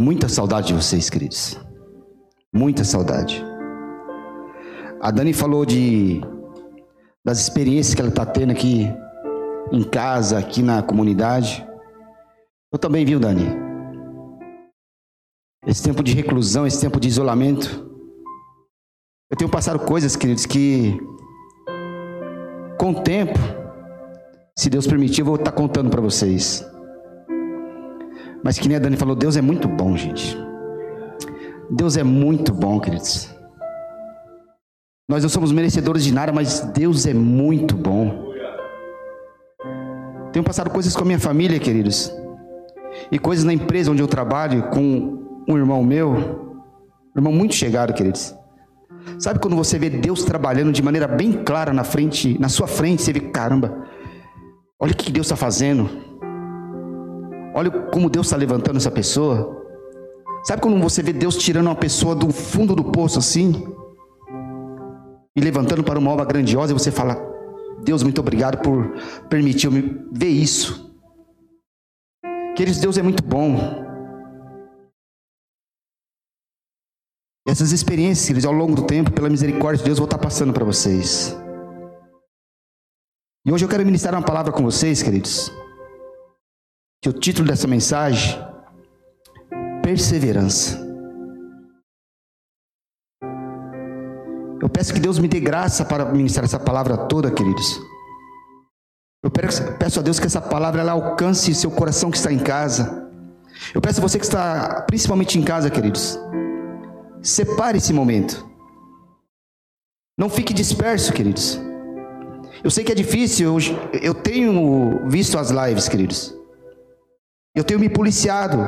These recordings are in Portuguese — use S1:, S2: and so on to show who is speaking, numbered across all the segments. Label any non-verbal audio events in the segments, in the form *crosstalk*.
S1: Muita saudade de vocês, queridos. Muita saudade. A Dani falou de das experiências que ela está tendo aqui em casa, aqui na comunidade. Eu também, viu, Dani? Esse tempo de reclusão, esse tempo de isolamento. Eu tenho passado coisas, queridos, que com o tempo, se Deus permitir, eu vou estar contando para vocês. Mas que nem a Dani falou, Deus é muito bom, gente. Deus é muito bom, queridos. Nós não somos merecedores de nada, mas Deus é muito bom. Tenho passado coisas com a minha família, queridos. E coisas na empresa onde eu trabalho com um irmão meu, um irmão muito chegado, queridos. Sabe quando você vê Deus trabalhando de maneira bem clara na frente, na sua frente, você vê, caramba, olha o que Deus está fazendo. Olha como Deus está levantando essa pessoa. Sabe quando você vê Deus tirando uma pessoa do fundo do poço assim? E levantando para uma obra grandiosa e você fala, Deus, muito obrigado por permitir eu ver isso. Queridos, Deus é muito bom. Essas experiências, queridos, ao longo do tempo, pela misericórdia de Deus, eu vou estar passando para vocês. E hoje eu quero ministrar uma palavra com vocês, queridos. Que o título dessa mensagem, perseverança. Eu peço que Deus me dê graça para ministrar essa palavra toda, queridos. Eu peço a Deus que essa palavra ela alcance seu coração que está em casa. Eu peço a você que está principalmente em casa, queridos. Separe esse momento. Não fique disperso, queridos. Eu sei que é difícil, eu, eu tenho visto as lives, queridos. Eu tenho me policiado.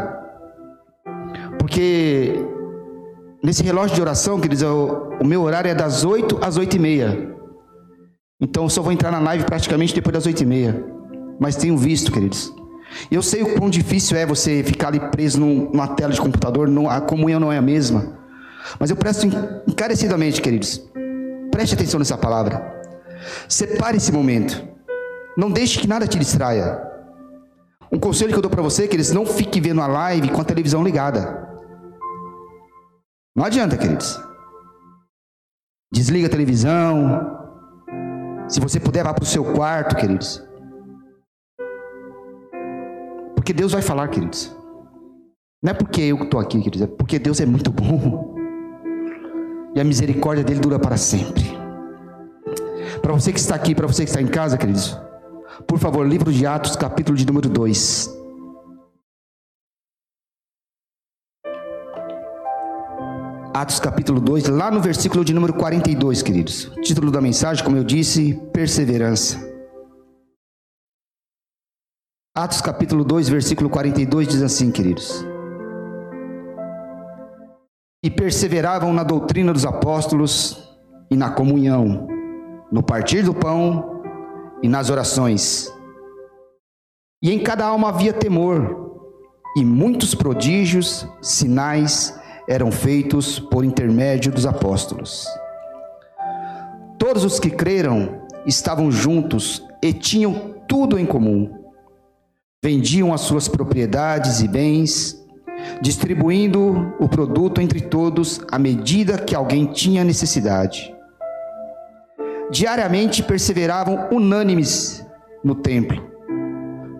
S1: Porque nesse relógio de oração, queridos, eu, o meu horário é das 8 às 8 e meia. Então eu só vou entrar na live praticamente depois das 8 e meia. Mas tenho visto, queridos. Eu sei o quão difícil é você ficar ali preso numa tela de computador, não, a comunhão não é a mesma. Mas eu presto encarecidamente, queridos, preste atenção nessa palavra. Separe esse momento. Não deixe que nada te distraia. Um conselho que eu dou para você, queridos, não fique vendo a live com a televisão ligada. Não adianta, queridos. Desliga a televisão. Se você puder, vá para o seu quarto, queridos. Porque Deus vai falar, queridos. Não é porque eu estou aqui, queridos, é porque Deus é muito bom e a misericórdia dele dura para sempre. Para você que está aqui, para você que está em casa, queridos, por favor, livro de Atos, capítulo de número 2. Atos capítulo 2, lá no versículo de número 42, queridos. Título da mensagem, como eu disse, perseverança. Atos capítulo 2, versículo 42 diz assim, queridos: e perseveravam na doutrina dos apóstolos e na comunhão, no partir do pão e nas orações. E em cada alma havia temor, e muitos prodígios, sinais eram feitos por intermédio dos apóstolos. Todos os que creram estavam juntos e tinham tudo em comum. Vendiam as suas propriedades e bens distribuindo o produto entre todos à medida que alguém tinha necessidade. Diariamente perseveravam unânimes no templo,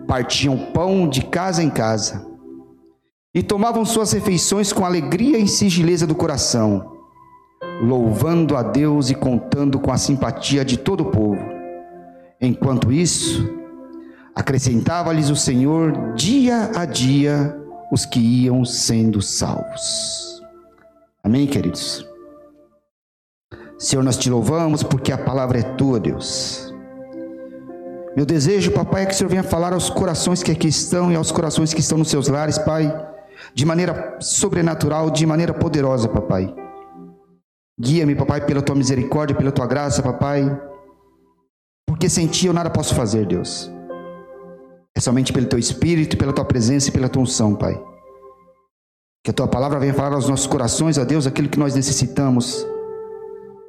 S1: partiam pão de casa em casa e tomavam suas refeições com alegria e sigileza do coração, louvando a Deus e contando com a simpatia de todo o povo. Enquanto isso, acrescentava-lhes o Senhor dia a dia os que iam sendo salvos. Amém, queridos? Senhor, nós te louvamos porque a palavra é tua, Deus. Meu desejo, papai, é que o Senhor venha falar aos corações que aqui estão e aos corações que estão nos seus lares, pai, de maneira sobrenatural, de maneira poderosa, papai. Guia-me, papai, pela tua misericórdia, pela tua graça, papai, porque sem ti eu nada posso fazer, Deus. É somente pelo teu espírito, pela tua presença e pela tua unção, Pai. Que a tua palavra venha falar aos nossos corações, a Deus, aquilo que nós necessitamos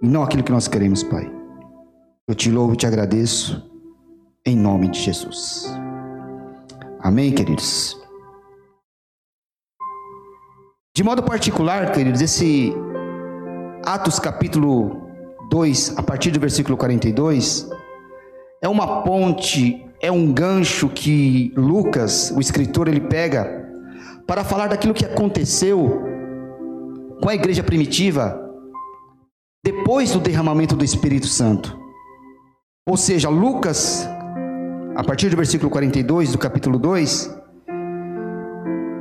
S1: e não aquilo que nós queremos, Pai. Eu te louvo e te agradeço em nome de Jesus. Amém, queridos. De modo particular, queridos, esse Atos capítulo 2, a partir do versículo 42, é uma ponte, é um gancho que Lucas, o escritor, ele pega para falar daquilo que aconteceu com a igreja primitiva depois do derramamento do Espírito Santo. Ou seja, Lucas, a partir do versículo 42 do capítulo 2,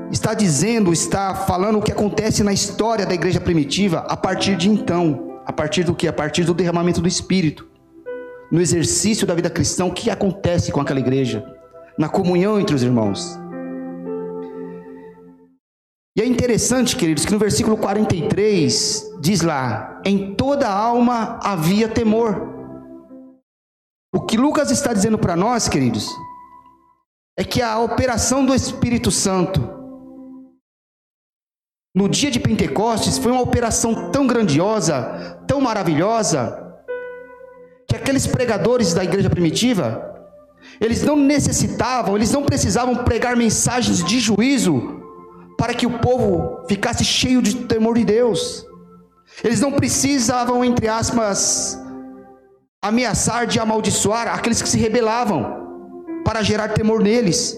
S1: está dizendo, está falando o que acontece na história da igreja primitiva a partir de então, a partir do que? A partir do derramamento do Espírito, no exercício da vida cristã, o que acontece com aquela igreja, na comunhão entre os irmãos. E é interessante, queridos, que no versículo 43 diz lá: em toda alma havia temor. O que Lucas está dizendo para nós, queridos, é que a operação do Espírito Santo no dia de Pentecostes foi uma operação tão grandiosa, tão maravilhosa, que aqueles pregadores da igreja primitiva, eles não necessitavam, eles não precisavam pregar mensagens de juízo para que o povo ficasse cheio de temor de Deus. Eles não precisavam, entre aspas, ameaçar de amaldiçoar aqueles que se rebelavam para gerar temor neles.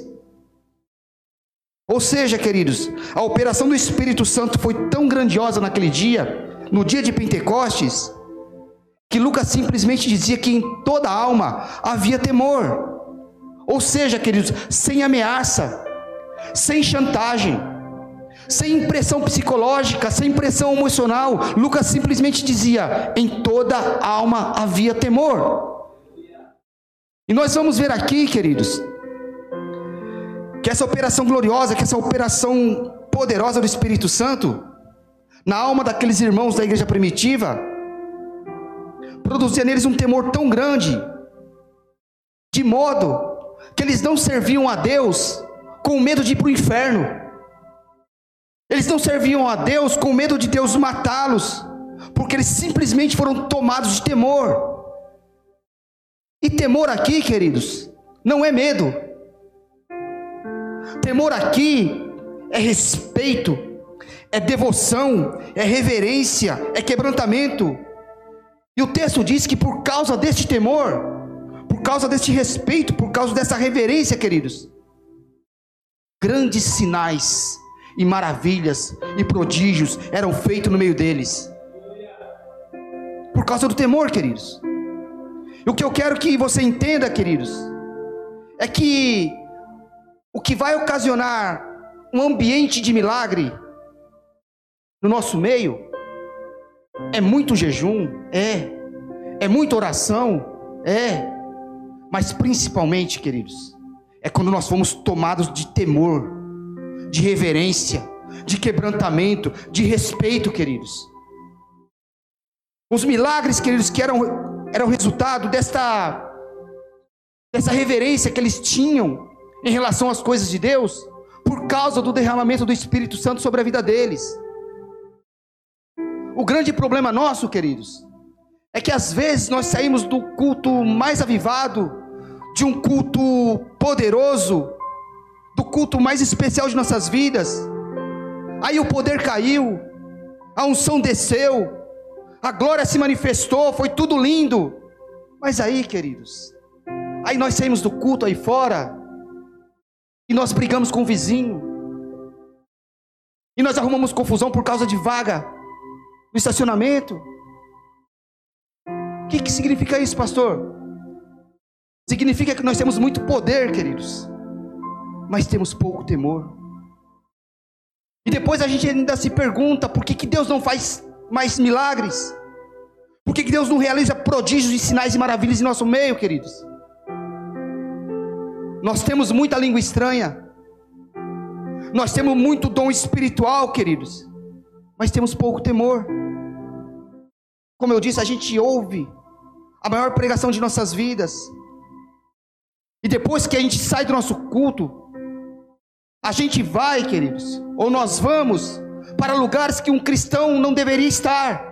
S1: Ou seja, queridos, a operação do Espírito Santo foi tão grandiosa naquele dia, no dia de Pentecostes, que Lucas simplesmente dizia que em toda alma havia temor. Ou seja, queridos, sem ameaça, sem chantagem, sem impressão psicológica, sem impressão emocional, Lucas simplesmente dizia: em toda alma havia temor. E nós vamos ver aqui, queridos, que essa operação gloriosa, que essa operação poderosa do Espírito Santo, na alma daqueles irmãos da igreja primitiva, produzia neles um temor tão grande, de modo que eles não serviam a Deus com medo de ir para o inferno, eles não serviam a Deus com medo de Deus matá-los, porque eles simplesmente foram tomados de temor. E temor aqui, queridos, não é medo, Temor aqui é respeito, é devoção, é reverência, é quebrantamento. E o texto diz que por causa deste temor, por causa deste respeito, por causa dessa reverência, queridos, grandes sinais e maravilhas e prodígios eram feitos no meio deles. Por causa do temor, queridos. E o que eu quero que você entenda, queridos, é que o que vai ocasionar um ambiente de milagre no nosso meio é muito jejum, é, é muita oração, é, mas principalmente, queridos, é quando nós fomos tomados de temor, de reverência, de quebrantamento, de respeito, queridos. Os milagres, queridos, que eram, eram resultado desta, dessa reverência que eles tinham em relação às coisas de Deus, por causa do derramamento do Espírito Santo sobre a vida deles. O grande problema nosso, queridos, é que às vezes nós saímos do culto mais avivado, de um culto poderoso, do culto mais especial de nossas vidas. Aí o poder caiu, a unção desceu, a glória se manifestou, foi tudo lindo. Mas aí, queridos, aí nós saímos do culto aí fora, e nós brigamos com o vizinho. E nós arrumamos confusão por causa de vaga no estacionamento. O que, que significa isso, pastor? Significa que nós temos muito poder, queridos, mas temos pouco temor. E depois a gente ainda se pergunta por que, que Deus não faz mais milagres? Por que, que Deus não realiza prodígios e sinais e maravilhas em nosso meio, queridos? Nós temos muita língua estranha. Nós temos muito dom espiritual, queridos. Mas temos pouco temor. Como eu disse, a gente ouve a maior pregação de nossas vidas. E depois que a gente sai do nosso culto, a gente vai, queridos, ou nós vamos para lugares que um cristão não deveria estar.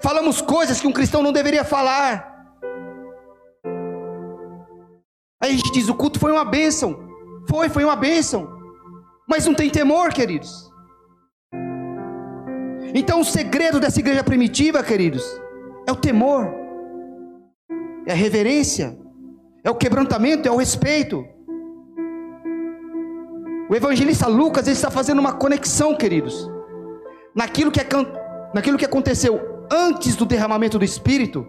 S1: Falamos coisas que um cristão não deveria falar. Aí a gente diz: o culto foi uma bênção. Foi, foi uma bênção. Mas não tem temor, queridos. Então, o segredo dessa igreja primitiva, queridos, é o temor, é a reverência, é o quebrantamento, é o respeito. O evangelista Lucas ele está fazendo uma conexão, queridos, naquilo que, é, naquilo que aconteceu antes do derramamento do Espírito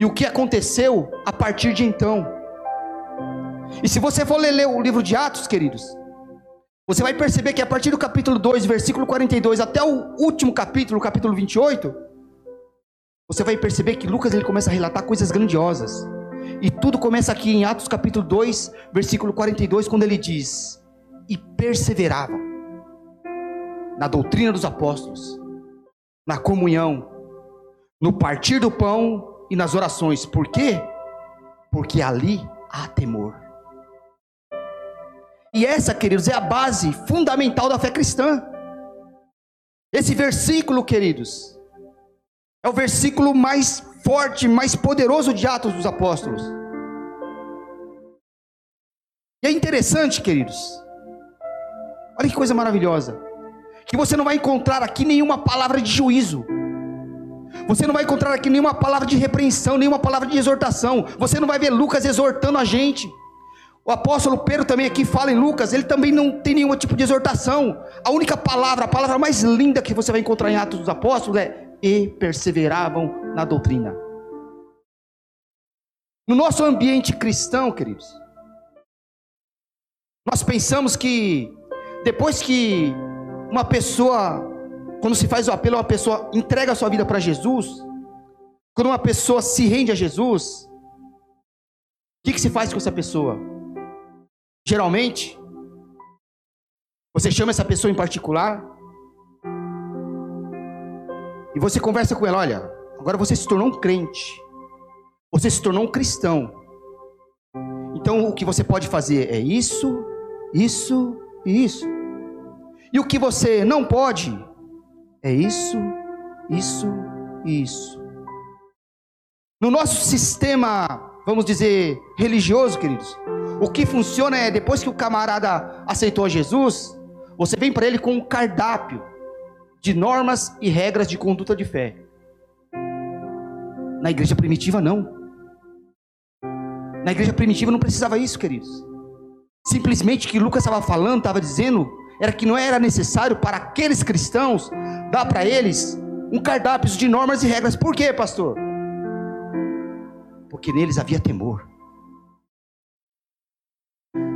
S1: e o que aconteceu a partir de então. E se você for ler o livro de Atos, queridos, você vai perceber que a partir do capítulo 2, versículo 42, até o último capítulo, capítulo 28, você vai perceber que Lucas ele começa a relatar coisas grandiosas. E tudo começa aqui em Atos capítulo 2, versículo 42, quando ele diz: E perseveravam na doutrina dos apóstolos, na comunhão, no partir do pão e nas orações. Por quê? Porque ali há temor. E essa, queridos, é a base fundamental da fé cristã. Esse versículo, queridos, é o versículo mais forte, mais poderoso de Atos dos Apóstolos. E é interessante, queridos. Olha que coisa maravilhosa. Que você não vai encontrar aqui nenhuma palavra de juízo. Você não vai encontrar aqui nenhuma palavra de repreensão, nenhuma palavra de exortação. Você não vai ver Lucas exortando a gente. O apóstolo Pedro também aqui fala em Lucas, ele também não tem nenhum tipo de exortação. A única palavra, a palavra mais linda que você vai encontrar em Atos dos Apóstolos é e perseveravam na doutrina. No nosso ambiente cristão, queridos, nós pensamos que depois que uma pessoa, quando se faz o apelo, uma pessoa entrega a sua vida para Jesus, quando uma pessoa se rende a Jesus, o que, que se faz com essa pessoa? Geralmente, você chama essa pessoa em particular e você conversa com ela: olha, agora você se tornou um crente, você se tornou um cristão. Então o que você pode fazer é isso, isso e isso. E o que você não pode é isso, isso e isso. No nosso sistema, vamos dizer, religioso, queridos, o que funciona é depois que o camarada aceitou Jesus, você vem para ele com um cardápio de normas e regras de conduta de fé. Na igreja primitiva não. Na igreja primitiva não precisava isso, queridos. Simplesmente o que Lucas estava falando, estava dizendo, era que não era necessário para aqueles cristãos dar para eles um cardápio de normas e regras. Por quê, pastor? Porque neles havia temor.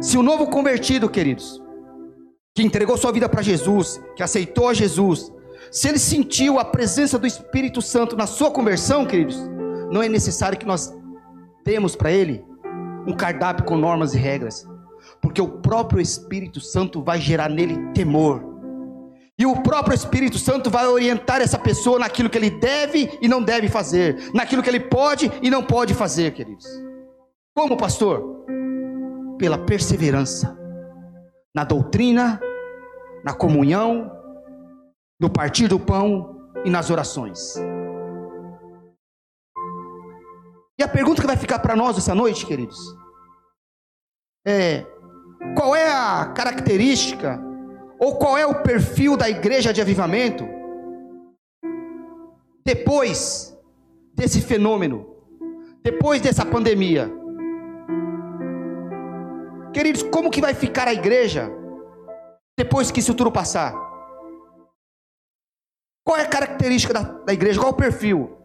S1: Se o novo convertido, queridos, que entregou sua vida para Jesus, que aceitou Jesus, se ele sentiu a presença do Espírito Santo na sua conversão, queridos, não é necessário que nós demos para ele um cardápio com normas e regras, porque o próprio Espírito Santo vai gerar nele temor. E o próprio Espírito Santo vai orientar essa pessoa naquilo que ele deve e não deve fazer, naquilo que ele pode e não pode fazer, queridos. Como pastor? pela perseverança na doutrina, na comunhão, no partir do pão e nas orações. E a pergunta que vai ficar para nós essa noite, queridos, é: qual é a característica ou qual é o perfil da igreja de avivamento depois desse fenômeno, depois dessa pandemia? Queridos, como que vai ficar a igreja depois que isso tudo passar? Qual é a característica da, da igreja? Qual é o perfil?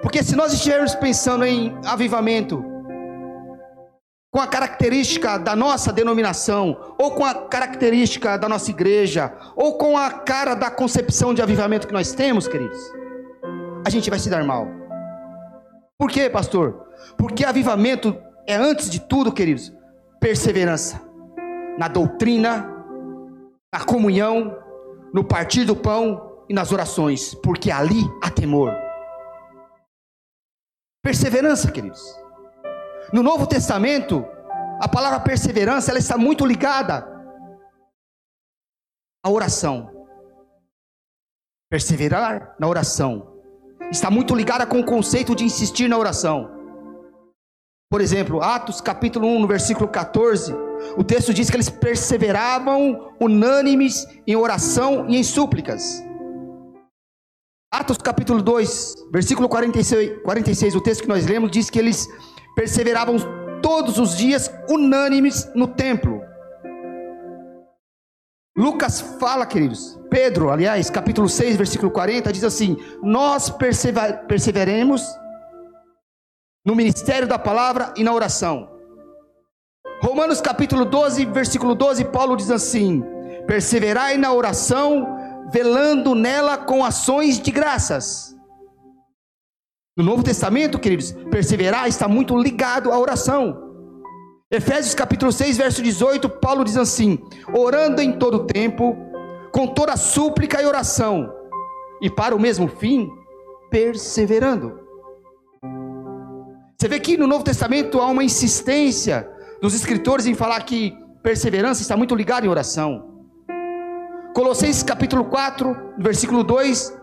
S1: Porque se nós estivermos pensando em avivamento, com a característica da nossa denominação, ou com a característica da nossa igreja, ou com a cara da concepção de avivamento que nós temos, queridos, a gente vai se dar mal. Por quê, pastor? Porque avivamento é antes de tudo, queridos, perseverança na doutrina, na comunhão, no partir do pão e nas orações, porque ali há temor. Perseverança, queridos. No Novo Testamento, a palavra perseverança ela está muito ligada à oração. Perseverar na oração está muito ligada com o conceito de insistir na oração. Por exemplo, Atos capítulo 1, no versículo 14, O texto diz que eles perseveravam unânimes em oração e em súplicas. Atos capítulo 2, versículo 46, 46, o texto que nós lemos diz que eles perseveravam todos os dias unânimes no templo. Lucas fala, queridos, Pedro, aliás, capítulo 6, versículo 40, diz assim: Nós perseveremos no ministério da palavra e na oração. Romanos capítulo 12, versículo 12, Paulo diz assim: Perseverai na oração, velando nela com ações de graças. No Novo Testamento, queridos, perseverar está muito ligado à oração. Efésios capítulo 6, verso 18, Paulo diz assim: orando em todo tempo, com toda súplica e oração, e para o mesmo fim, perseverando. Você vê que no Novo Testamento há uma insistência dos escritores em falar que perseverança está muito ligada em oração. Colossenses capítulo 4, versículo 2,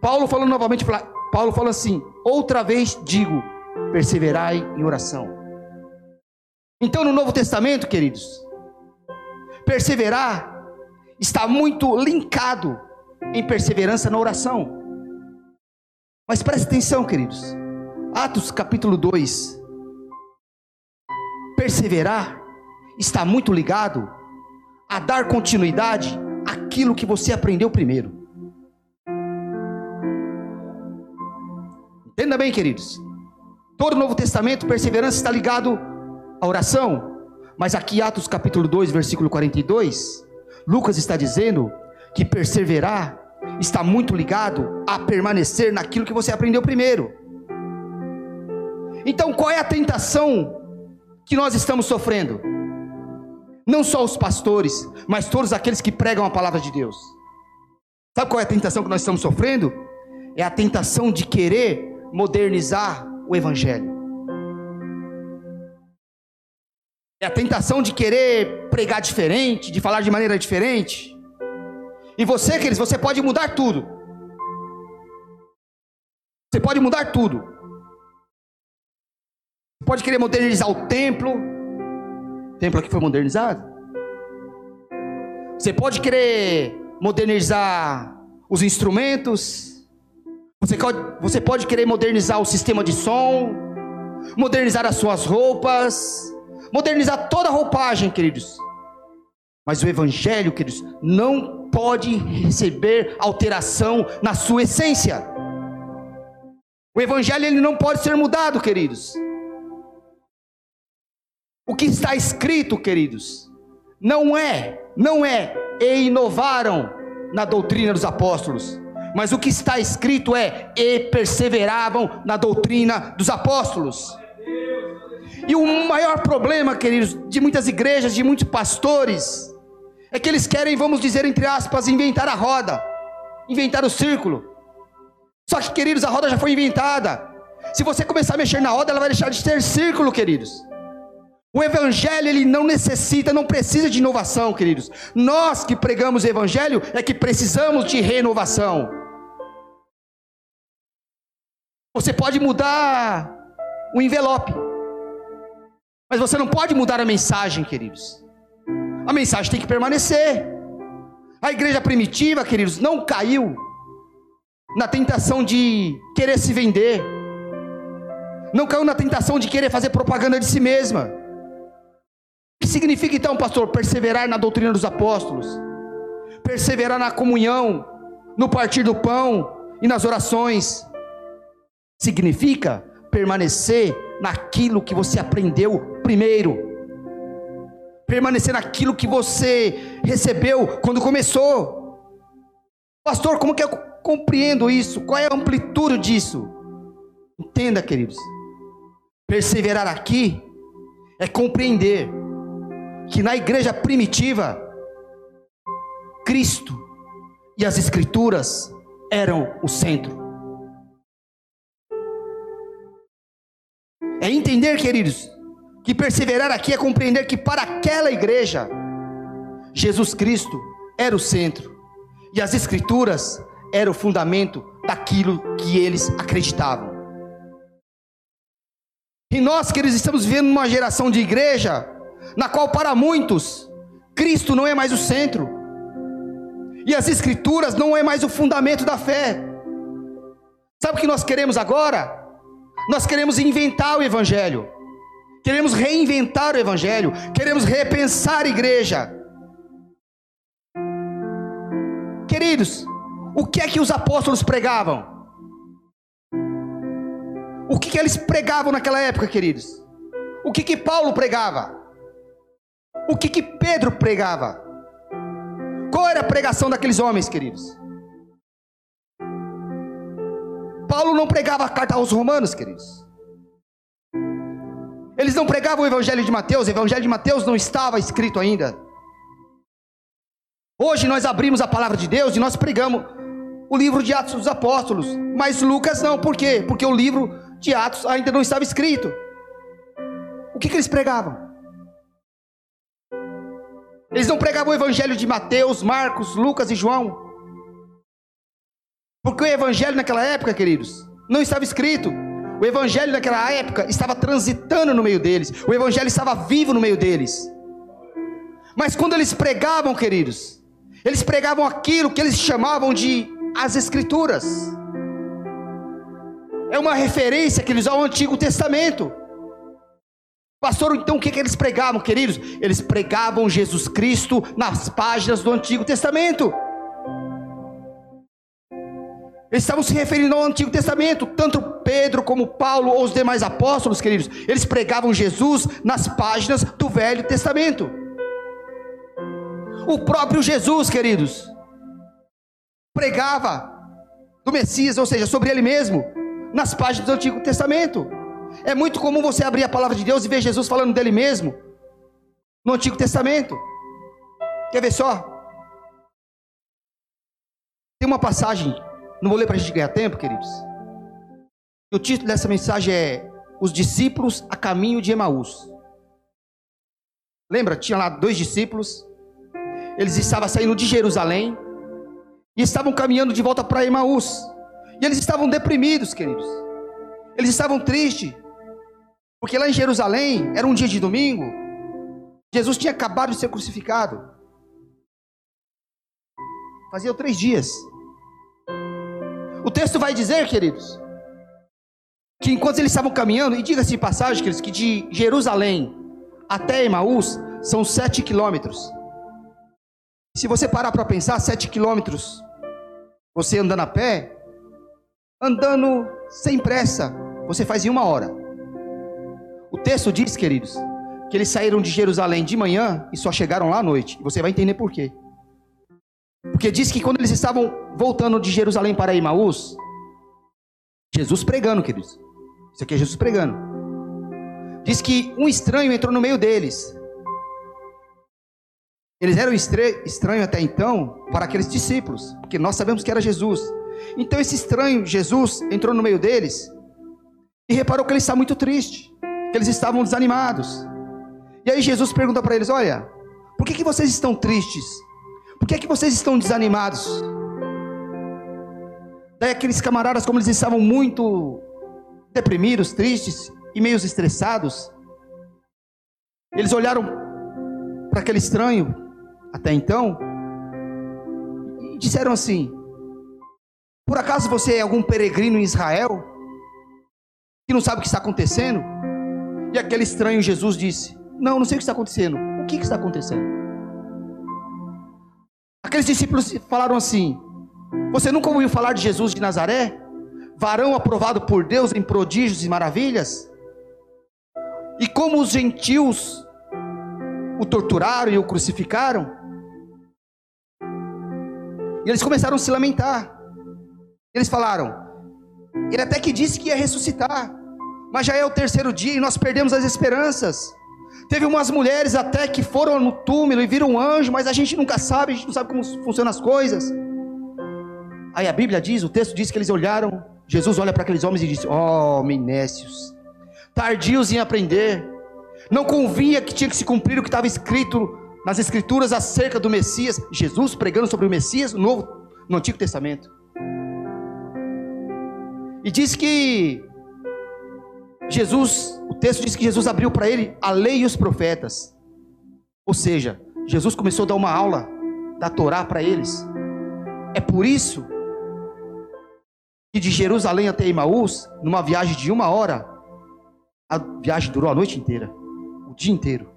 S1: Paulo falando novamente, Paulo fala assim: outra vez digo, perseverai em oração. Então, no Novo Testamento, queridos, perseverar está muito linkado em perseverança na oração. Mas preste atenção, queridos. Atos capítulo 2. Perseverar está muito ligado a dar continuidade àquilo que você aprendeu primeiro. Entenda bem, queridos. Todo o Novo Testamento, perseverança está ligado à oração. Mas aqui, Atos capítulo 2, versículo 42, Lucas está dizendo que perseverar está muito ligado a permanecer naquilo que você aprendeu primeiro. Então, qual é a tentação que nós estamos sofrendo? Não só os pastores, mas todos aqueles que pregam a palavra de Deus. Sabe qual é a tentação que nós estamos sofrendo? É a tentação de querer modernizar o evangelho. É a tentação de querer pregar diferente, de falar de maneira diferente. E você, queridos, você pode mudar tudo. Você pode mudar tudo pode querer modernizar o templo. Templo aqui foi modernizado. Você pode querer modernizar os instrumentos. Você pode, você pode querer modernizar o sistema de som. Modernizar as suas roupas. Modernizar toda a roupagem, queridos. Mas o Evangelho, queridos, não pode receber alteração na sua essência. O Evangelho ele não pode ser mudado, queridos. O que está escrito, queridos, não é, não é, e inovaram na doutrina dos apóstolos, mas o que está escrito é, e perseveravam na doutrina dos apóstolos. E o maior problema, queridos, de muitas igrejas, de muitos pastores, é que eles querem, vamos dizer entre aspas, inventar a roda, inventar o círculo. Só que, queridos, a roda já foi inventada. Se você começar a mexer na roda, ela vai deixar de ter círculo, queridos. O evangelho ele não necessita, não precisa de inovação, queridos. Nós que pregamos o evangelho é que precisamos de renovação. Você pode mudar o envelope, mas você não pode mudar a mensagem, queridos. A mensagem tem que permanecer. A igreja primitiva, queridos, não caiu na tentação de querer se vender, não caiu na tentação de querer fazer propaganda de si mesma que significa então, pastor? Perseverar na doutrina dos apóstolos, perseverar na comunhão, no partir do pão e nas orações. Significa permanecer naquilo que você aprendeu primeiro. Permanecer naquilo que você recebeu quando começou. Pastor, como que eu compreendo isso? Qual é a amplitude disso? Entenda, queridos. Perseverar aqui é compreender que na igreja primitiva, Cristo e as Escrituras eram o centro. É entender, queridos, que perseverar aqui é compreender que para aquela igreja, Jesus Cristo era o centro e as Escrituras eram o fundamento daquilo que eles acreditavam. E nós, queridos, estamos vivendo uma geração de igreja na qual para muitos Cristo não é mais o centro, e as Escrituras não é mais o fundamento da fé. Sabe o que nós queremos agora? Nós queremos inventar o Evangelho, queremos reinventar o Evangelho, queremos repensar a igreja. Queridos, o que é que os apóstolos pregavam? O que, que eles pregavam naquela época, queridos? O que, que Paulo pregava? O que, que Pedro pregava? Qual era a pregação daqueles homens, queridos? Paulo não pregava a carta aos romanos, queridos. Eles não pregavam o evangelho de Mateus, o evangelho de Mateus não estava escrito ainda. Hoje nós abrimos a palavra de Deus e nós pregamos o livro de Atos dos Apóstolos, mas Lucas não, por quê? Porque o livro de Atos ainda não estava escrito. O que, que eles pregavam? Eles não pregavam o evangelho de Mateus, Marcos, Lucas e João. Porque o evangelho naquela época, queridos, não estava escrito. O evangelho naquela época estava transitando no meio deles. O evangelho estava vivo no meio deles. Mas quando eles pregavam, queridos, eles pregavam aquilo que eles chamavam de as escrituras. É uma referência que eles ao Antigo Testamento. Pastor, então o que, que eles pregavam, queridos? Eles pregavam Jesus Cristo nas páginas do Antigo Testamento. Eles estavam se referindo ao Antigo Testamento, tanto Pedro como Paulo ou os demais apóstolos, queridos, eles pregavam Jesus nas páginas do Velho Testamento. O próprio Jesus, queridos, pregava do Messias, ou seja, sobre ele mesmo, nas páginas do Antigo Testamento. É muito comum você abrir a palavra de Deus e ver Jesus falando dele mesmo no Antigo Testamento. Quer ver só? Tem uma passagem não vou ler para a gente ganhar tempo, queridos. O título dessa mensagem é Os discípulos a caminho de Emaús. Lembra? Tinha lá dois discípulos. Eles estavam saindo de Jerusalém e estavam caminhando de volta para Emaús. E eles estavam deprimidos, queridos. Eles estavam tristes. Porque lá em Jerusalém era um dia de domingo. Jesus tinha acabado de ser crucificado. Fazia três dias. O texto vai dizer, queridos, que enquanto eles estavam caminhando, e diga-se de passagem, queridos, que de Jerusalém até Emaús são sete quilômetros. Se você parar para pensar, sete quilômetros, você andando a pé, andando sem pressa, você faz em uma hora. O texto diz, queridos, que eles saíram de Jerusalém de manhã e só chegaram lá à noite. Você vai entender por quê. Porque diz que quando eles estavam voltando de Jerusalém para Emaús, Jesus pregando, queridos. Isso aqui é Jesus pregando. Diz que um estranho entrou no meio deles. Eles eram estranhos até então para aqueles discípulos, porque nós sabemos que era Jesus. Então esse estranho, Jesus, entrou no meio deles e reparou que eles estavam muito tristes, que eles estavam desanimados. E aí Jesus pergunta para eles: Olha, por que, que vocês estão tristes? Por que que vocês estão desanimados? Daí aqueles camaradas, como eles estavam muito deprimidos, tristes e meio estressados, eles olharam para aquele estranho, até então, e disseram assim: Por acaso você é algum peregrino em Israel? Que não sabe o que está acontecendo? E aquele estranho Jesus disse: Não, não sei o que está acontecendo. O que, está acontecendo? Aqueles discípulos falaram assim: Você nunca ouviu falar de Jesus de Nazaré? Varão aprovado por Deus em prodígios e maravilhas? E como os gentios o torturaram e o crucificaram? E eles começaram a se lamentar. Eles falaram: Ele até que disse que ia ressuscitar, mas já é o terceiro dia e nós perdemos as esperanças. Teve umas mulheres até que foram no túmulo e viram um anjo, mas a gente nunca sabe, a gente não sabe como funcionam as coisas. Aí a Bíblia diz, o texto diz que eles olharam, Jesus olha para aqueles homens e diz: oh, Minécios, tardios em aprender, não convinha que tinha que se cumprir o que estava escrito nas Escrituras acerca do Messias, Jesus pregando sobre o Messias no, Novo, no Antigo Testamento. E diz que Jesus, o texto diz que Jesus abriu para ele a lei e os profetas. Ou seja, Jesus começou a dar uma aula da Torá para eles. É por isso que de Jerusalém até Emaús, numa viagem de uma hora, a viagem durou a noite inteira, o dia inteiro.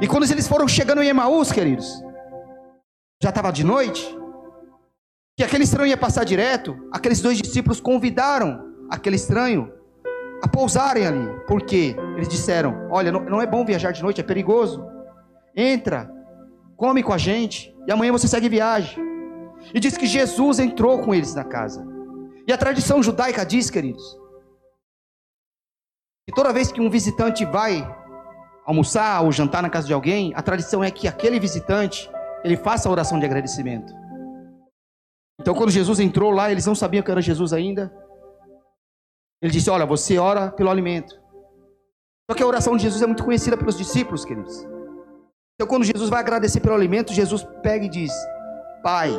S1: E quando eles foram chegando em Emaús, queridos, já estava de noite, que aquele estranho ia passar direto, aqueles dois discípulos convidaram aquele estranho a pousarem ali. Por quê? Eles disseram: Olha, não, não é bom viajar de noite, é perigoso. Entra, come com a gente, e amanhã você segue viagem. E diz que Jesus entrou com eles na casa. E a tradição judaica diz, queridos, que toda vez que um visitante vai almoçar ou jantar na casa de alguém, a tradição é que aquele visitante ele faça a oração de agradecimento. Então, quando Jesus entrou lá, eles não sabiam que era Jesus ainda. Ele disse: Olha, você ora pelo alimento. Só que a oração de Jesus é muito conhecida pelos discípulos, queridos. Então, quando Jesus vai agradecer pelo alimento, Jesus pega e diz: Pai,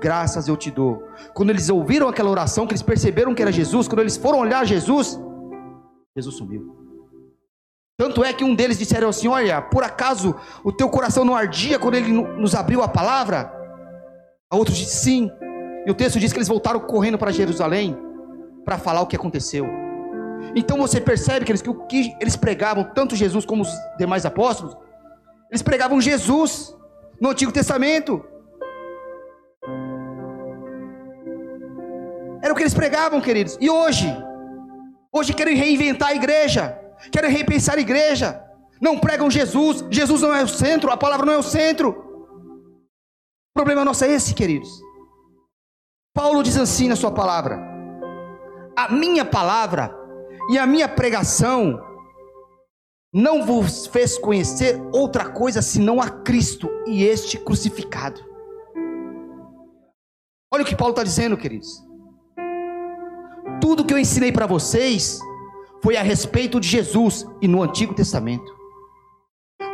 S1: graças eu te dou. Quando eles ouviram aquela oração, que eles perceberam que era Jesus, quando eles foram olhar Jesus, Jesus sumiu. Tanto é que um deles disseram assim: Olha, por acaso o teu coração não ardia quando ele nos abriu a palavra? A outro disse sim. E o texto diz que eles voltaram correndo para Jerusalém para falar o que aconteceu. Então você percebe que eles, que o que eles pregavam, tanto Jesus como os demais apóstolos, eles pregavam Jesus no Antigo Testamento. Era o que eles pregavam, queridos. E hoje? Hoje querem reinventar a igreja, querem repensar a igreja. Não pregam Jesus, Jesus não é o centro, a palavra não é o centro. O problema nosso é esse, queridos. Paulo diz assim na sua palavra: a minha palavra e a minha pregação não vos fez conhecer outra coisa senão a Cristo e este crucificado. Olha o que Paulo está dizendo, queridos. Tudo que eu ensinei para vocês foi a respeito de Jesus e no Antigo Testamento.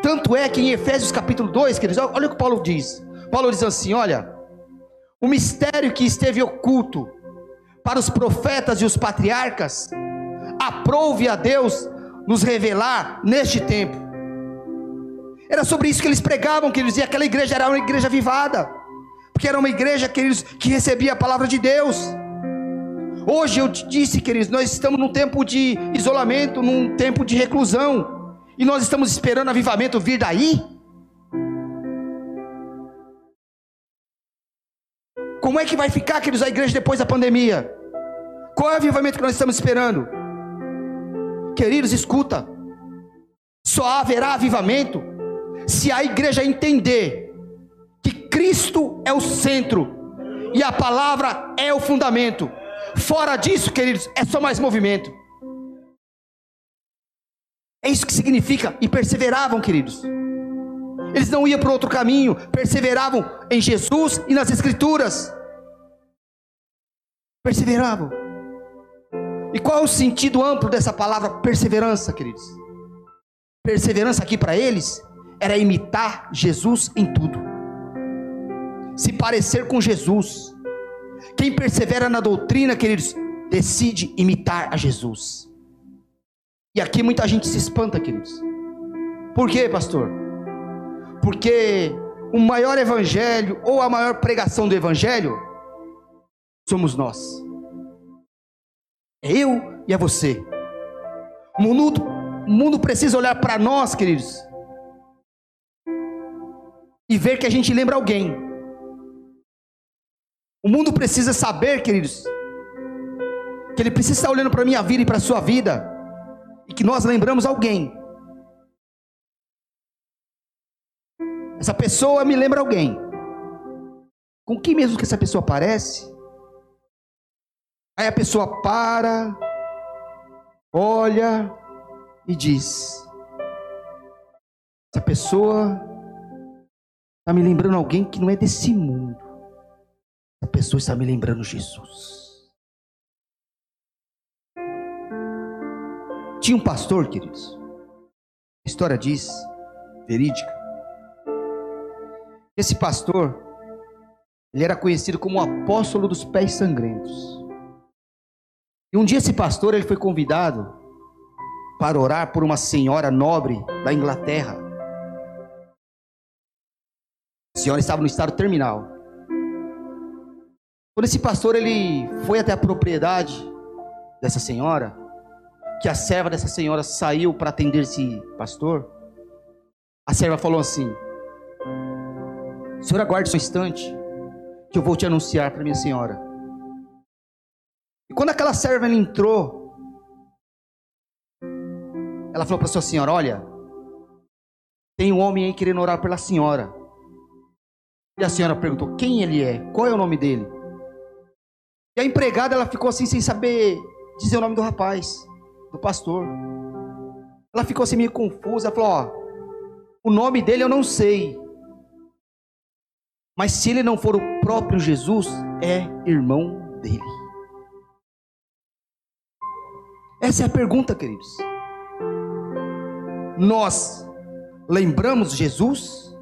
S1: Tanto é que em Efésios capítulo 2, queridos, olha o que Paulo diz. Paulo diz assim: olha, o mistério que esteve oculto para os profetas e os patriarcas, aprove a Deus nos revelar neste tempo. Era sobre isso que eles pregavam, que eles diziam que aquela igreja era uma igreja vivada, porque era uma igreja que, eles, que recebia a palavra de Deus. Hoje eu disse, queridos, nós estamos num tempo de isolamento, num tempo de reclusão, e nós estamos esperando avivamento vir daí. Como é que vai ficar, queridos, a igreja depois da pandemia? Qual é o avivamento que nós estamos esperando? Queridos, escuta. Só haverá avivamento se a igreja entender que Cristo é o centro e a palavra é o fundamento. Fora disso, queridos, é só mais movimento. É isso que significa. E perseveravam, queridos. Eles não iam para outro caminho, perseveravam em Jesus e nas Escrituras. Perseveravam. E qual é o sentido amplo dessa palavra perseverança, queridos? Perseverança aqui para eles era imitar Jesus em tudo, se parecer com Jesus. Quem persevera na doutrina, queridos, decide imitar a Jesus. E aqui muita gente se espanta, queridos. Por quê, pastor? Porque o maior evangelho ou a maior pregação do evangelho somos nós. É eu e é você. O mundo, o mundo precisa olhar para nós, queridos, e ver que a gente lembra alguém. O mundo precisa saber, queridos, que ele precisa estar olhando para a minha vida e para a sua vida, e que nós lembramos alguém. Essa pessoa me lembra alguém. Com quem mesmo que essa pessoa parece? Aí a pessoa para, olha e diz: Essa pessoa está me lembrando alguém que não é desse mundo. Essa pessoa está me lembrando Jesus. Tinha um pastor, queridos. A história diz, verídica. Esse pastor, ele era conhecido como o apóstolo dos pés sangrentos. E um dia esse pastor ele foi convidado para orar por uma senhora nobre da Inglaterra. A senhora estava no estado terminal. Quando esse pastor ele foi até a propriedade dessa senhora, que a serva dessa senhora saiu para atender esse pastor, a serva falou assim: Senhora, aguarde só um instante, que eu vou te anunciar para minha senhora. E quando aquela serva entrou, ela falou para sua senhora: Olha, tem um homem aí querendo orar pela senhora. E a senhora perguntou: Quem ele é? Qual é o nome dele? E a empregada ela ficou assim sem saber dizer o nome do rapaz, do pastor. Ela ficou assim meio confusa. Ela falou: Ó, o nome dele eu não sei. Mas se ele não for o próprio Jesus, é irmão dele. Essa é a pergunta, queridos. Nós lembramos Jesus?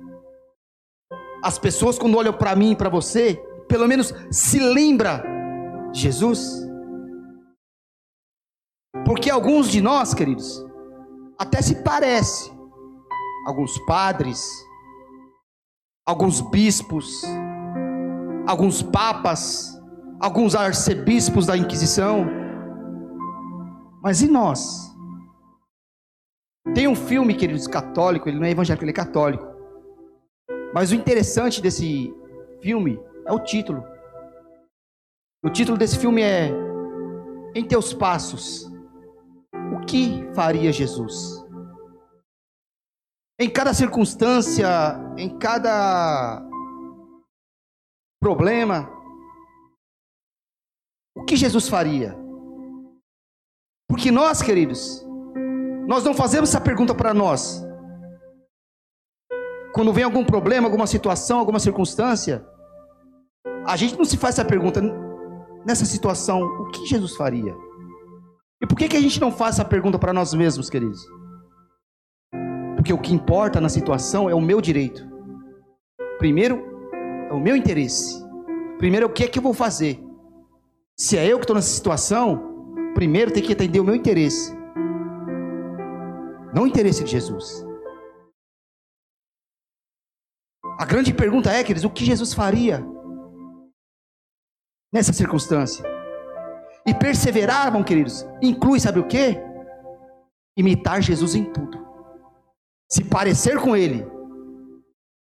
S1: As pessoas quando olham para mim e para você, pelo menos se lembra Jesus? Porque alguns de nós, queridos, até se parece alguns padres, alguns bispos, alguns papas, alguns arcebispos da Inquisição. Mas e nós? Tem um filme, queridos, católico, ele não é evangélico, ele é católico. Mas o interessante desse filme é o título. O título desse filme é Em Teus Passos. O que faria Jesus? Em cada circunstância, em cada problema, o que Jesus faria? Porque nós, queridos, nós não fazemos essa pergunta para nós. Quando vem algum problema, alguma situação, alguma circunstância, a gente não se faz essa pergunta nessa situação, o que Jesus faria? E por que, que a gente não faz essa pergunta para nós mesmos, queridos? Porque o que importa na situação é o meu direito. Primeiro, é o meu interesse. Primeiro, é o que é que eu vou fazer? Se é eu que estou nessa situação, primeiro tem que atender o meu interesse não o interesse de Jesus. A grande pergunta é, queridos, o que Jesus faria nessa circunstância? E perseverar, irmão, queridos, inclui, sabe o que? Imitar Jesus em tudo. Se parecer com Ele.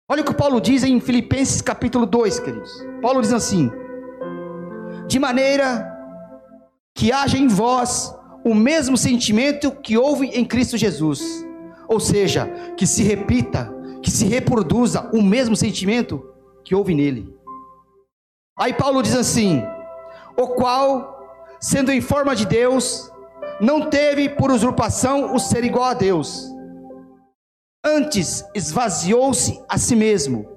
S1: Olha o que Paulo diz em Filipenses capítulo 2, queridos. Paulo diz assim: De maneira que haja em vós o mesmo sentimento que houve em Cristo Jesus. Ou seja, que se repita, que se reproduza o mesmo sentimento que houve nele. Aí Paulo diz assim: o qual, sendo em forma de Deus, não teve por usurpação o ser igual a Deus. Antes esvaziou-se a si mesmo,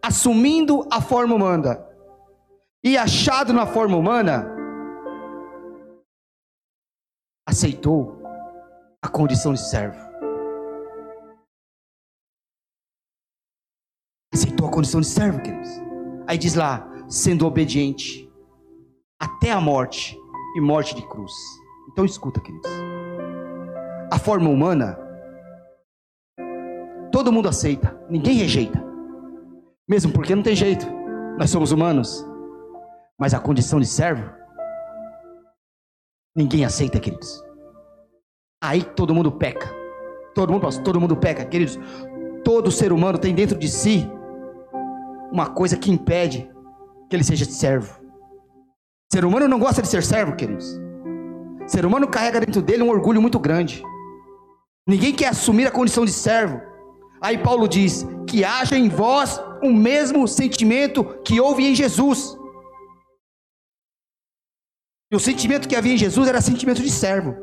S1: assumindo a forma humana. E achado na forma humana, aceitou a condição de servo. Aceitou a condição de servo, queridos. Aí diz lá, sendo obediente até a morte e morte de cruz. Então escuta, queridos. A forma humana, todo mundo aceita, ninguém rejeita. Mesmo porque não tem jeito, nós somos humanos. Mas a condição de servo, Ninguém aceita, queridos. Aí todo mundo peca. Todo mundo, todo mundo peca, queridos. Todo ser humano tem dentro de si uma coisa que impede que ele seja servo. Ser humano não gosta de ser servo, queridos. Ser humano carrega dentro dele um orgulho muito grande. Ninguém quer assumir a condição de servo. Aí Paulo diz: que haja em vós o mesmo sentimento que houve em Jesus. E o sentimento que havia em Jesus era sentimento de servo.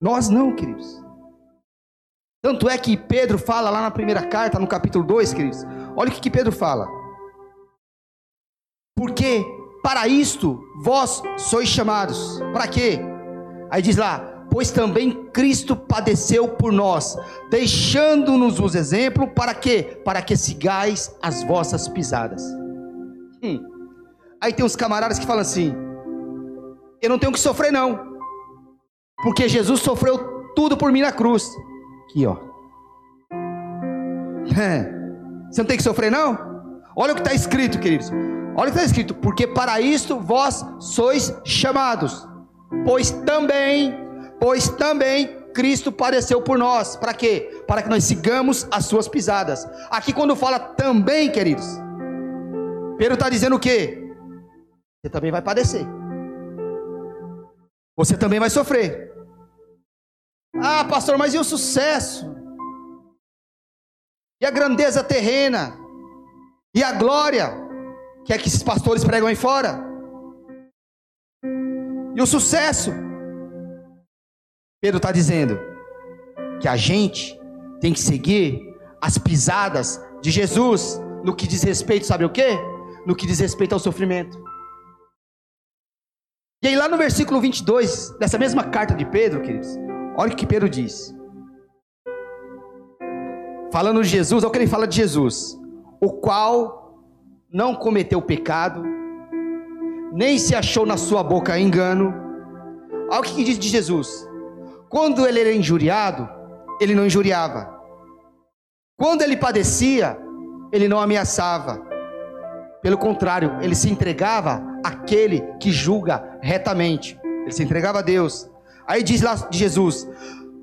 S1: Nós não, queridos. Tanto é que Pedro fala lá na primeira carta, no capítulo 2, queridos. Olha o que, Pedro fala. Porque para isto vós sois chamados. Para quê? Aí diz lá: Pois também Cristo padeceu por nós, deixando-nos os exemplos para quê? Para que sigais as vossas pisadas. Hum. Aí tem uns camaradas que falam assim: Eu não tenho que sofrer, não. Porque Jesus sofreu tudo por mim na cruz. Aqui, ó. *laughs* Você não tem que sofrer, não? Olha o que está escrito, queridos. Olha o que está escrito. Porque para isto vós sois chamados. Pois também, pois também Cristo padeceu por nós. Para quê? Para que nós sigamos as suas pisadas. Aqui quando fala também, queridos, Pedro está dizendo o quê? Você também vai padecer. Você também vai sofrer. Ah, pastor, mas e o sucesso? E a grandeza terrena? E a glória? Que é que esses pastores pregam aí fora? E o sucesso? Pedro está dizendo que a gente tem que seguir as pisadas de Jesus no que diz respeito, sabe o que? No que diz respeito ao sofrimento. E aí, lá no versículo 22, dessa mesma carta de Pedro, queridos, olha o que Pedro diz. Falando de Jesus, olha o que ele fala de Jesus, o qual não cometeu pecado, nem se achou na sua boca engano. Olha o que diz de Jesus: quando ele era injuriado, ele não injuriava. Quando ele padecia, ele não ameaçava. Pelo contrário, ele se entregava àquele que julga retamente. Ele se entregava a Deus. Aí diz lá de Jesus: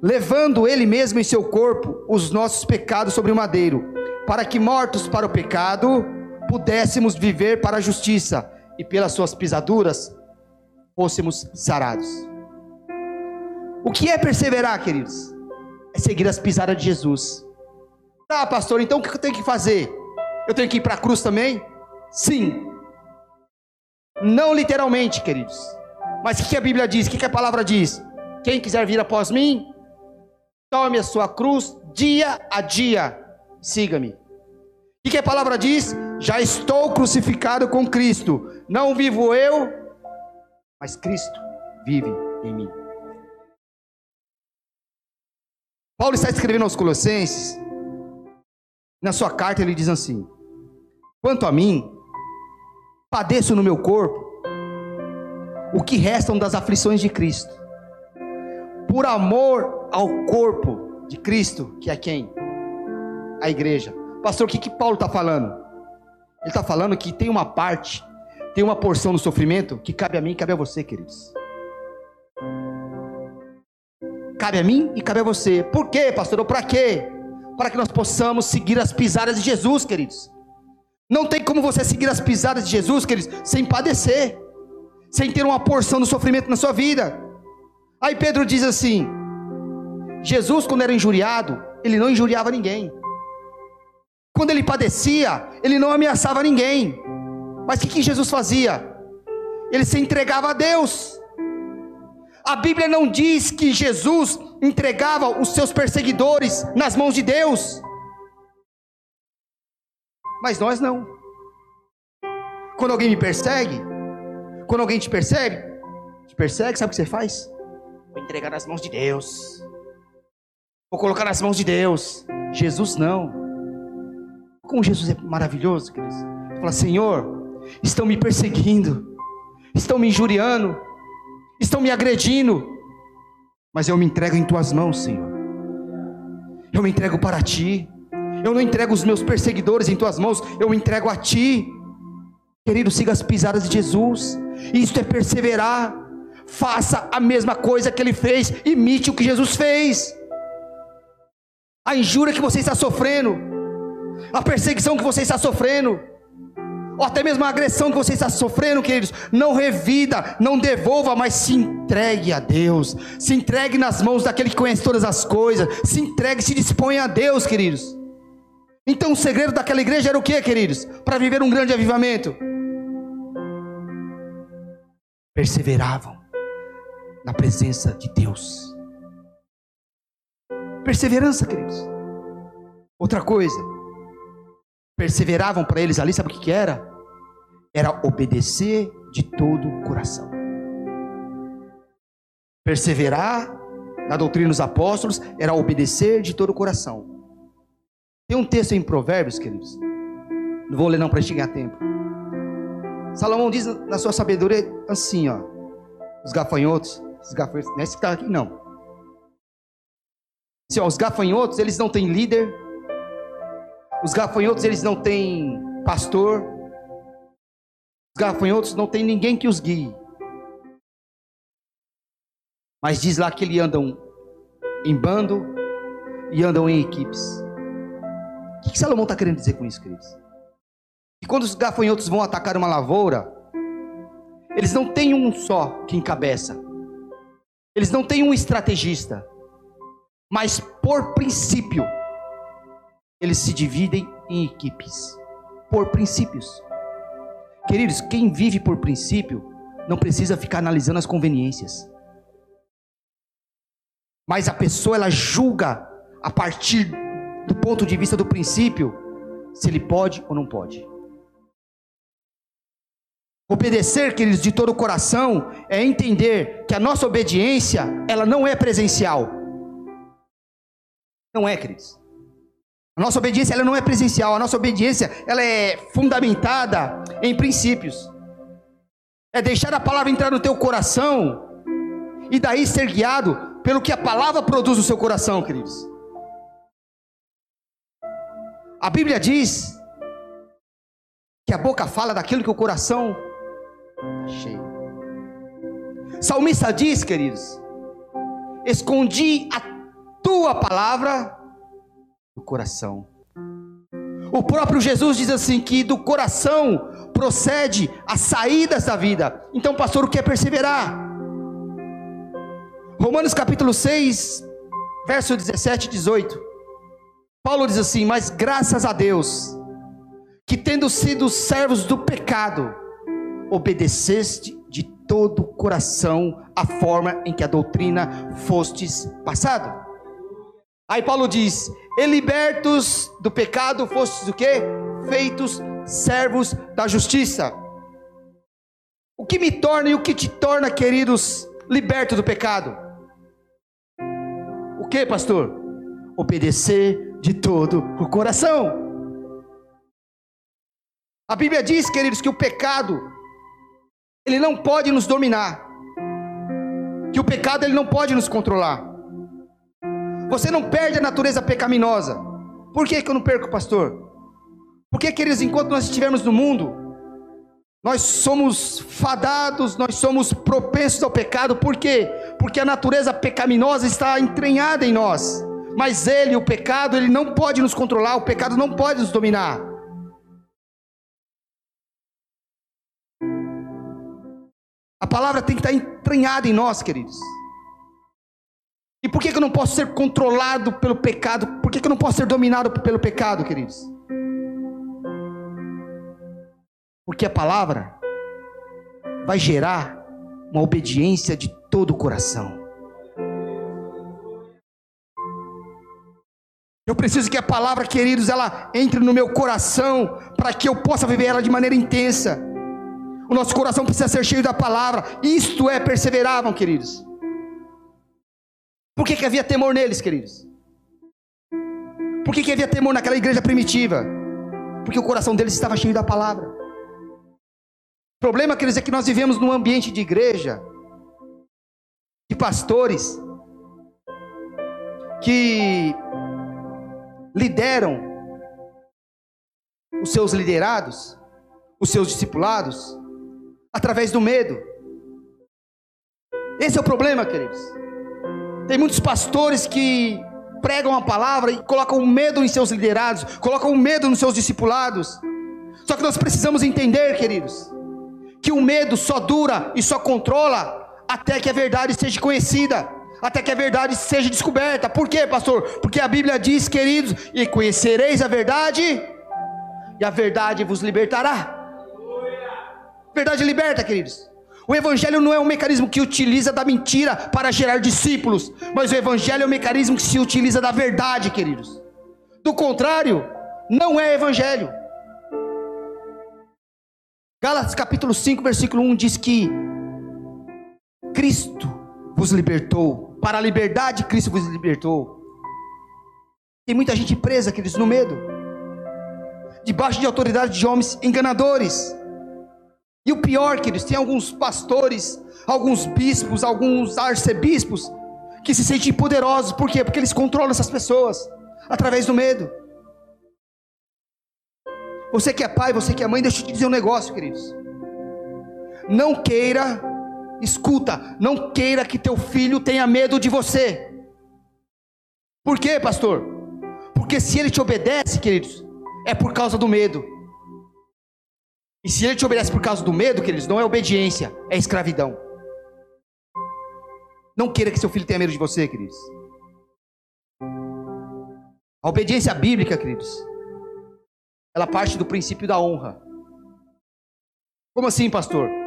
S1: levando ele mesmo em seu corpo os nossos pecados sobre o madeiro, para que mortos para o pecado pudéssemos viver para a justiça, e pelas suas pisaduras fôssemos sarados. O que é perseverar, queridos? É seguir as pisadas de Jesus. Ah, pastor, então o que eu tenho que fazer? Eu tenho que ir para a cruz também? Sim. Não literalmente, queridos. Mas o que a Bíblia diz? O que a palavra diz? Quem quiser vir após mim, tome a sua cruz dia a dia, siga-me. O que a palavra diz? Já estou crucificado com Cristo. Não vivo eu, mas Cristo vive em mim. Paulo está escrevendo aos Colossenses, na sua carta ele diz assim: Quanto a mim, padeço no meu corpo o que restam das aflições de Cristo, por amor ao corpo de Cristo, que é quem? A igreja. Pastor, o que, que Paulo está falando? Ele está falando que tem uma parte, tem uma porção do sofrimento que cabe a mim e cabe a você, queridos. Cabe a mim e cabe a você. Por quê, pastor? Ou para quê? Para que nós possamos seguir as pisadas de Jesus, queridos. Não tem como você seguir as pisadas de Jesus, queridos, sem padecer, sem ter uma porção do sofrimento na sua vida. Aí Pedro diz assim: Jesus, quando era injuriado, ele não injuriava ninguém. Quando ele padecia, ele não ameaçava ninguém. Mas o que, que Jesus fazia? Ele se entregava a Deus. A Bíblia não diz que Jesus entregava os seus perseguidores nas mãos de Deus. Mas nós não. Quando alguém me persegue, quando alguém te persegue, te persegue, sabe o que você faz? Vou entregar nas mãos de Deus. Vou colocar nas mãos de Deus. Jesus não. Como Jesus é maravilhoso, queridos. Fala, Senhor, estão me perseguindo, estão me injuriando, estão me agredindo, mas eu me entrego em tuas mãos, Senhor. Eu me entrego para ti. Eu não entrego os meus perseguidores em tuas mãos, eu entrego a ti. Querido, siga as pisadas de Jesus. Isto é perseverar. Faça a mesma coisa que ele fez, imite o que Jesus fez. A injúria que você está sofrendo, a perseguição que você está sofrendo, ou até mesmo a agressão que você está sofrendo, queridos, não revida, não devolva, mas se entregue a Deus, se entregue nas mãos daquele que conhece todas as coisas, se entregue, se dispõe a Deus, queridos. Então o segredo daquela igreja era o que, queridos? Para viver um grande avivamento. Perseveravam na presença de Deus. Perseverança, queridos. Outra coisa, perseveravam para eles ali, sabe o que, que era? era obedecer de todo o coração. Perseverar na doutrina dos apóstolos era obedecer de todo o coração. Tem um texto em Provérbios, queridos. Não vou ler não para a tempo. Salomão diz na sua sabedoria assim, ó, os gafanhotos, Os gafanhotos, não é esse que está aqui, não. Se, ó, os gafanhotos, eles não têm líder. Os gafanhotos, eles não têm pastor. Os gafanhotos não têm ninguém que os guie. Mas diz lá que eles andam em bando e andam em equipes. O que Salomão está querendo dizer com isso, queridos? Que quando os gafanhotos vão atacar uma lavoura, eles não têm um só que encabeça. Eles não têm um estrategista. Mas por princípio, eles se dividem em equipes. Por princípios. Queridos, quem vive por princípio não precisa ficar analisando as conveniências. Mas a pessoa ela julga a partir do ponto de vista do princípio se ele pode ou não pode. Obedecer, queridos, de todo o coração é entender que a nossa obediência, ela não é presencial. Não é, queridos. A nossa obediência, ela não é presencial. A nossa obediência, ela é fundamentada em princípios. É deixar a palavra entrar no teu coração e daí ser guiado pelo que a palavra produz no seu coração, queridos. A Bíblia diz que a boca fala daquilo que o coração está cheio. Salmista diz, queridos: Escondi a tua palavra no coração. O próprio Jesus diz assim: que do coração procede as saídas da vida. Então, pastor, o que é perseverar? Romanos capítulo 6, verso 17 e 18. Paulo diz assim: Mas graças a Deus, que tendo sido servos do pecado, obedeceste de todo o coração a forma em que a doutrina fostes passado. Aí Paulo diz: E libertos do pecado fostes o quê? Feitos servos da justiça. O que me torna e o que te torna, queridos, liberto do pecado? O que, pastor? Obedecer de todo o coração. A Bíblia diz, queridos, que o pecado ele não pode nos dominar. Que o pecado ele não pode nos controlar. Você não perde a natureza pecaminosa. Por que, que eu não perco, pastor? Porque, queridos, enquanto nós estivermos no mundo, nós somos fadados, nós somos propensos ao pecado, por quê? Porque a natureza pecaminosa está entranhada em nós. Mas ele, o pecado, ele não pode nos controlar, o pecado não pode nos dominar. A palavra tem que estar entranhada em nós, queridos. E por que, eu não posso ser controlado pelo pecado? Por que eu não posso ser dominado pelo pecado, queridos? Porque a palavra vai gerar uma obediência de todo o coração. Eu preciso que a palavra, queridos, ela entre no meu coração para que eu possa viver ela de maneira intensa. O nosso coração precisa ser cheio da palavra. Isto é perseveravam, queridos. Por que, que havia temor neles, queridos? Por que, que havia temor naquela igreja primitiva? Porque o coração deles estava cheio da palavra. O problema, queridos, é que nós vivemos num ambiente de igreja, de pastores, que lideram os seus liderados, os seus discipulados, através do medo. Esse é o problema, queridos. Tem muitos pastores que pregam a palavra e colocam medo em seus liderados, colocam medo nos seus discipulados. Só que nós precisamos entender, queridos, que o medo só dura e só controla até que a verdade seja conhecida, até que a verdade seja descoberta. Por quê, pastor? Porque a Bíblia diz, queridos, e conhecereis a verdade, e a verdade vos libertará. Verdade liberta, queridos. O evangelho não é um mecanismo que utiliza da mentira para gerar discípulos, mas o evangelho é um mecanismo que se utiliza da verdade, queridos. Do contrário, não é evangelho. Gálatas capítulo 5, versículo 1 diz que Cristo vos libertou, para a liberdade Cristo vos libertou. Tem muita gente presa, queridos, no medo, debaixo de autoridade de homens enganadores E o pior, queridos, tem alguns pastores, alguns bispos, alguns arcebispos que se sentem poderosos, por quê? Porque eles controlam essas pessoas através do medo. Você que é pai, você que é mãe, deixa eu te dizer um negócio, queridos. Não queira, escuta, não queira que teu filho tenha medo de você. Por quê, pastor? Porque se ele te obedece, queridos, é por causa do medo. E se ele te obedece por causa do medo, queridos, não é obediência, é escravidão. Não queira que seu filho tenha medo de você, queridos. A obediência bíblica, queridos, ela parte do princípio da honra. Como assim, pastor?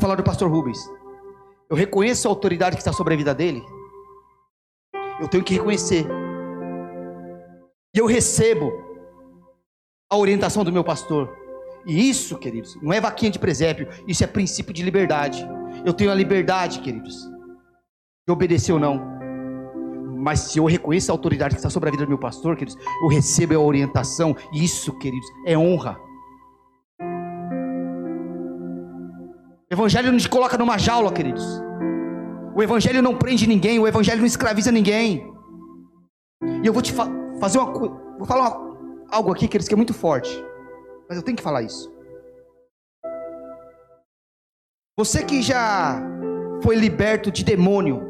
S1: Vou falar do pastor Rubens. Eu reconheço a autoridade que está sobre a vida dele. Eu tenho que reconhecer. E eu recebo a orientação do meu pastor. E isso, queridos, não é vaquinha de presépio, isso é princípio de liberdade. Eu tenho a liberdade, queridos, de obedecer ou não. Mas se eu reconheço a autoridade que está sobre a vida do meu pastor, queridos, eu recebo a orientação. E isso, queridos, é honra. O evangelho não te coloca numa jaula, queridos. O evangelho não prende ninguém, o evangelho não escraviza ninguém. E eu vou te fa fazer uma vou falar uma, algo aqui, queridos, que é muito forte. Mas eu tenho que falar isso. Você que já foi liberto de demônio,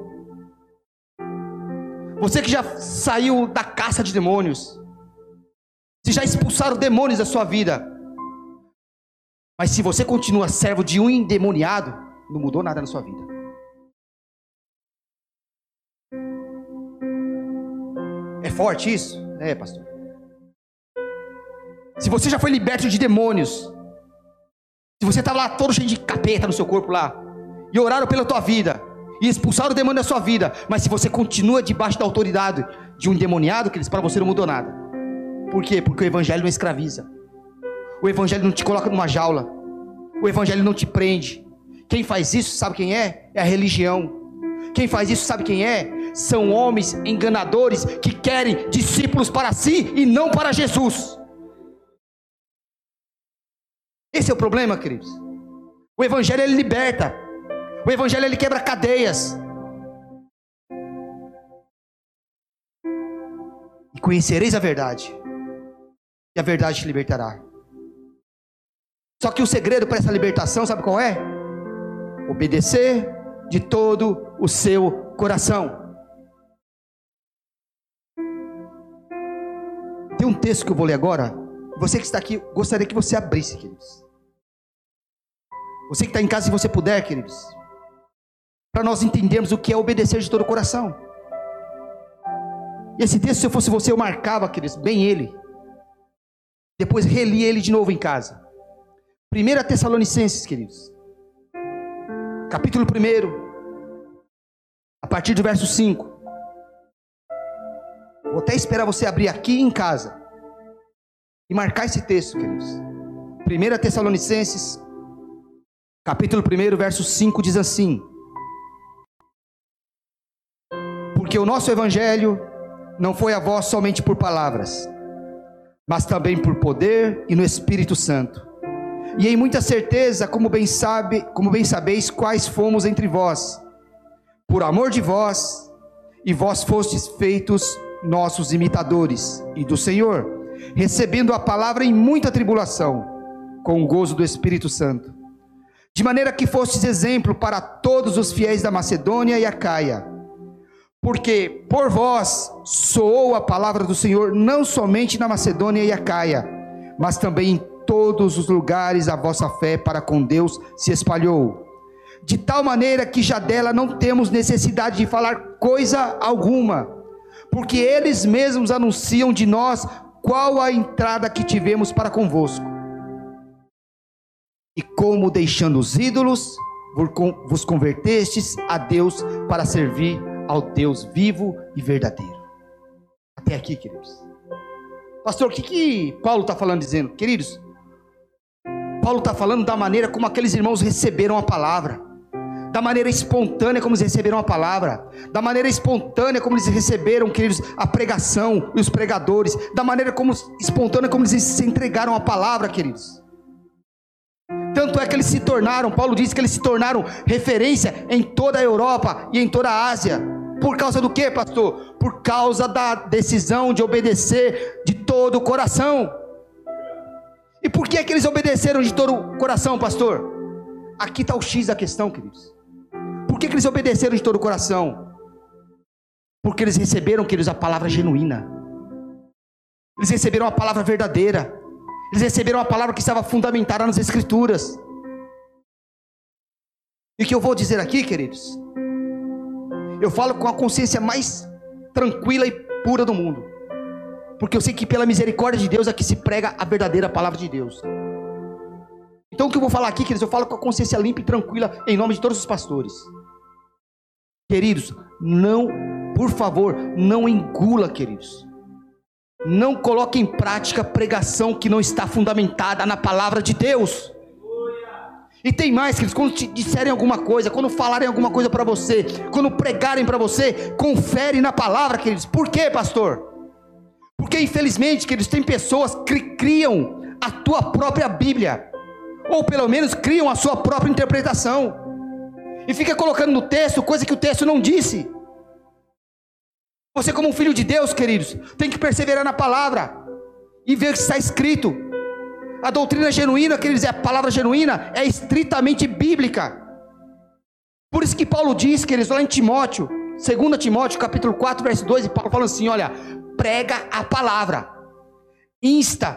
S1: você que já saiu da caça de demônios, se já expulsaram demônios da sua vida, mas se você continua servo de um endemoniado, não mudou nada na sua vida. É forte isso? É, pastor. Se você já foi liberto de demônios, se você estava lá todo cheio de capeta no seu corpo lá, e oraram pela tua vida, e expulsaram o demônio da sua vida, mas se você continua debaixo da autoridade de um endemoniado, que para você não mudou nada. Por quê? Porque o evangelho não escraviza. O evangelho não te coloca numa jaula. O evangelho não te prende. Quem faz isso, sabe quem é? É a religião. Quem faz isso, sabe quem é? São homens enganadores que querem discípulos para si e não para Jesus. Esse é o problema, queridos. O evangelho ele liberta. O evangelho ele quebra cadeias. E conhecereis a verdade. E a verdade te libertará. Só que o segredo para essa libertação, sabe qual é? Obedecer de todo o seu coração. Tem um texto que eu vou ler agora, você que está aqui, gostaria que você abrisse, queridos. Você que está em casa, se você puder, queridos. Para nós entendermos o que é obedecer de todo o coração. E esse texto, se eu fosse você, eu marcava, queridos, bem ele. Depois relia ele de novo em casa. 1 Tessalonicenses, queridos. Capítulo 1. A partir do verso 5. Vou até esperar você abrir aqui em casa e marcar esse texto, queridos. 1 Tessalonicenses, capítulo 1, verso 5 diz assim: Porque o nosso evangelho não foi a voz somente por palavras, mas também por poder e no Espírito Santo. E em muita certeza, como bem sabe, como bem sabeis quais fomos entre vós, por amor de vós, e vós fostes feitos nossos imitadores e do Senhor recebendo a palavra em muita tribulação, com o gozo do Espírito Santo. De maneira que fostes exemplo para todos os fiéis da Macedônia e Acaia. Porque por vós soou a palavra do Senhor não somente na Macedônia e Acaia, mas também em todos os lugares a vossa fé para com Deus se espalhou. De tal maneira que já dela não temos necessidade de falar coisa alguma, porque eles mesmos anunciam de nós qual a entrada que tivemos para convosco? E como deixando os ídolos, vos convertestes a Deus para servir ao Deus vivo e verdadeiro. Até aqui, queridos. Pastor, o que, que Paulo está falando, dizendo? Queridos, Paulo está falando da maneira como aqueles irmãos receberam a palavra da maneira espontânea como eles receberam a palavra, da maneira espontânea como eles receberam, queridos, a pregação e os pregadores, da maneira como espontânea como eles se entregaram a palavra, queridos. Tanto é que eles se tornaram, Paulo diz que eles se tornaram referência em toda a Europa e em toda a Ásia. Por causa do que, pastor? Por causa da decisão de obedecer de todo o coração. E por que é que eles obedeceram de todo o coração, pastor? Aqui está o X da questão, queridos. Por que, que eles obedeceram de todo o coração? Porque eles receberam, queridos, a palavra genuína. Eles receberam a palavra verdadeira. Eles receberam a palavra que estava fundamentada nas Escrituras. E o que eu vou dizer aqui, queridos? Eu falo com a consciência mais tranquila e pura do mundo. Porque eu sei que pela misericórdia de Deus é que se prega a verdadeira palavra de Deus. Então o que eu vou falar aqui, queridos, eu falo com a consciência limpa e tranquila em nome de todos os pastores. Queridos, não, por favor, não engula, queridos. Não coloque em prática pregação que não está fundamentada na palavra de Deus. E tem mais, queridos, quando te disserem alguma coisa, quando falarem alguma coisa para você, quando pregarem para você, confere na palavra, queridos. Por quê, pastor? Porque infelizmente, queridos, tem pessoas que criam a tua própria Bíblia ou pelo menos criam a sua própria interpretação, e fica colocando no texto coisa que o texto não disse. Você, como filho de Deus, queridos, tem que perseverar na palavra e ver o que está escrito. A doutrina genuína, queridos, é a palavra genuína, é estritamente bíblica. Por isso que Paulo diz, queridos, lá em Timóteo, 2 Timóteo, capítulo 4, verso 2, e Paulo fala assim: olha, prega a palavra, insta,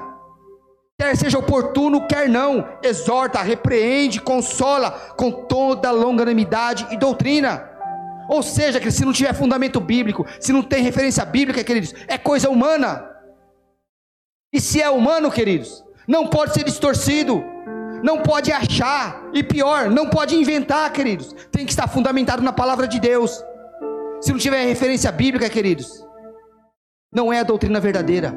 S1: quer seja oportuno, quer não, exorta, repreende, consola com toda longanimidade e doutrina. Ou seja, que se não tiver fundamento bíblico, se não tem referência bíblica, queridos, é coisa humana. E se é humano, queridos, não pode ser distorcido, não pode achar, e pior, não pode inventar, queridos. Tem que estar fundamentado na palavra de Deus. Se não tiver referência bíblica, queridos, não é a doutrina verdadeira.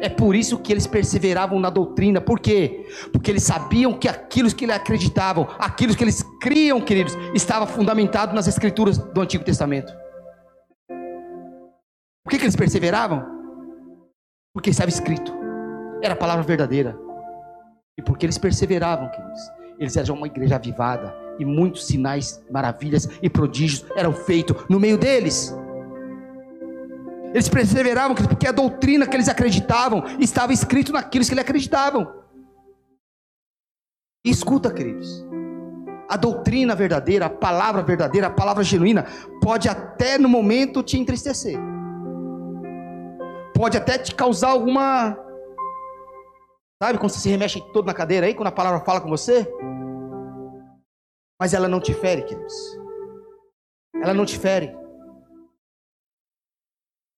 S1: É por isso que eles perseveravam na doutrina. Por quê? Porque eles sabiam que aquilo que eles acreditavam, aquilo que eles criam, queridos, estava fundamentado nas escrituras do Antigo Testamento. Por que, que eles perseveravam? Porque estava escrito. Era a palavra verdadeira. E porque eles perseveravam, queridos, eles eram uma igreja avivada. E muitos sinais, maravilhas e prodígios eram feitos no meio deles. Eles perseveravam porque a doutrina que eles acreditavam estava escrito naquilo que eles acreditavam. E escuta, queridos. A doutrina verdadeira, a palavra verdadeira, a palavra genuína, pode até no momento te entristecer. Pode até te causar alguma. Sabe quando você se remexe todo na cadeira aí, quando a palavra fala com você? Mas ela não te fere, queridos. Ela não te fere.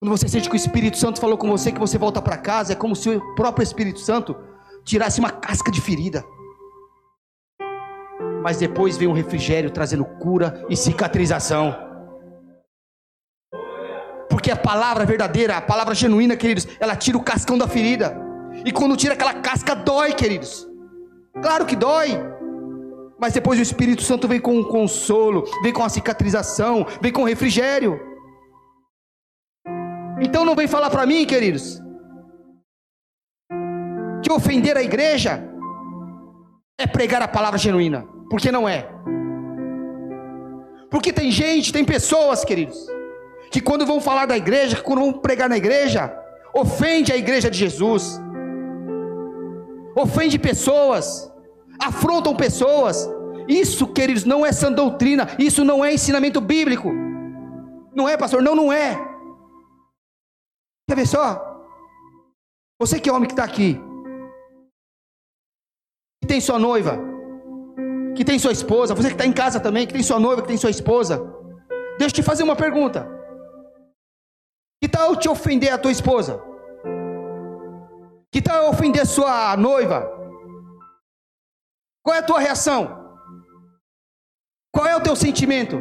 S1: Quando você sente que o Espírito Santo falou com você que você volta para casa, é como se o próprio Espírito Santo tirasse uma casca de ferida. Mas depois vem um refrigério trazendo cura e cicatrização. Porque a palavra verdadeira, a palavra genuína, queridos, ela tira o cascão da ferida. E quando tira aquela casca, dói, queridos. Claro que dói. Mas depois o Espírito Santo vem com um consolo, vem com a cicatrização, vem com refrigério. Então não vem falar para mim, queridos, que ofender a igreja é pregar a palavra genuína, porque não é. Porque tem gente, tem pessoas, queridos, que quando vão falar da igreja, quando vão pregar na igreja, ofende a igreja de Jesus, ofende pessoas, afrontam pessoas. Isso, queridos, não é sã doutrina, isso não é ensinamento bíblico. Não é, pastor? Não, não é. Quer ver só? Você que é homem que está aqui, que tem sua noiva, que tem sua esposa, você que está em casa também, que tem sua noiva, que tem sua esposa, deixa eu te fazer uma pergunta. Que tal te ofender a tua esposa? Que tal ofender sua noiva? Qual é a tua reação? Qual é o teu sentimento?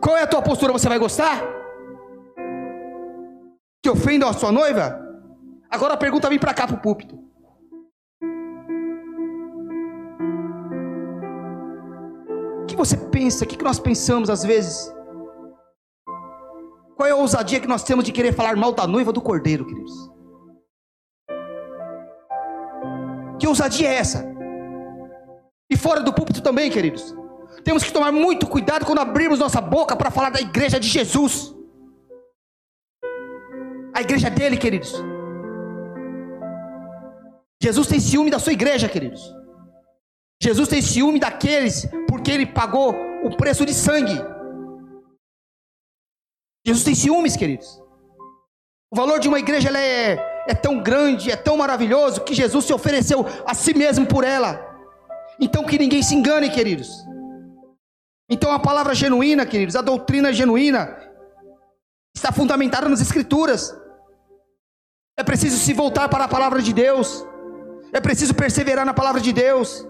S1: Qual é a tua postura? Você vai gostar? Que ofendam a sua noiva? Agora a pergunta vem para cá para o púlpito. O que você pensa? O que nós pensamos às vezes? Qual é a ousadia que nós temos de querer falar mal da noiva do cordeiro, queridos? Que ousadia é essa? E fora do púlpito também, queridos. Temos que tomar muito cuidado quando abrirmos nossa boca para falar da igreja de Jesus. A igreja dele, queridos. Jesus tem ciúme da sua igreja, queridos. Jesus tem ciúme daqueles porque ele pagou o preço de sangue. Jesus tem ciúmes, queridos. O valor de uma igreja é, é tão grande, é tão maravilhoso, que Jesus se ofereceu a si mesmo por ela. Então que ninguém se engane, queridos. Então a palavra genuína, queridos, a doutrina genuína, está fundamentada nas Escrituras. É preciso se voltar para a palavra de Deus. É preciso perseverar na palavra de Deus.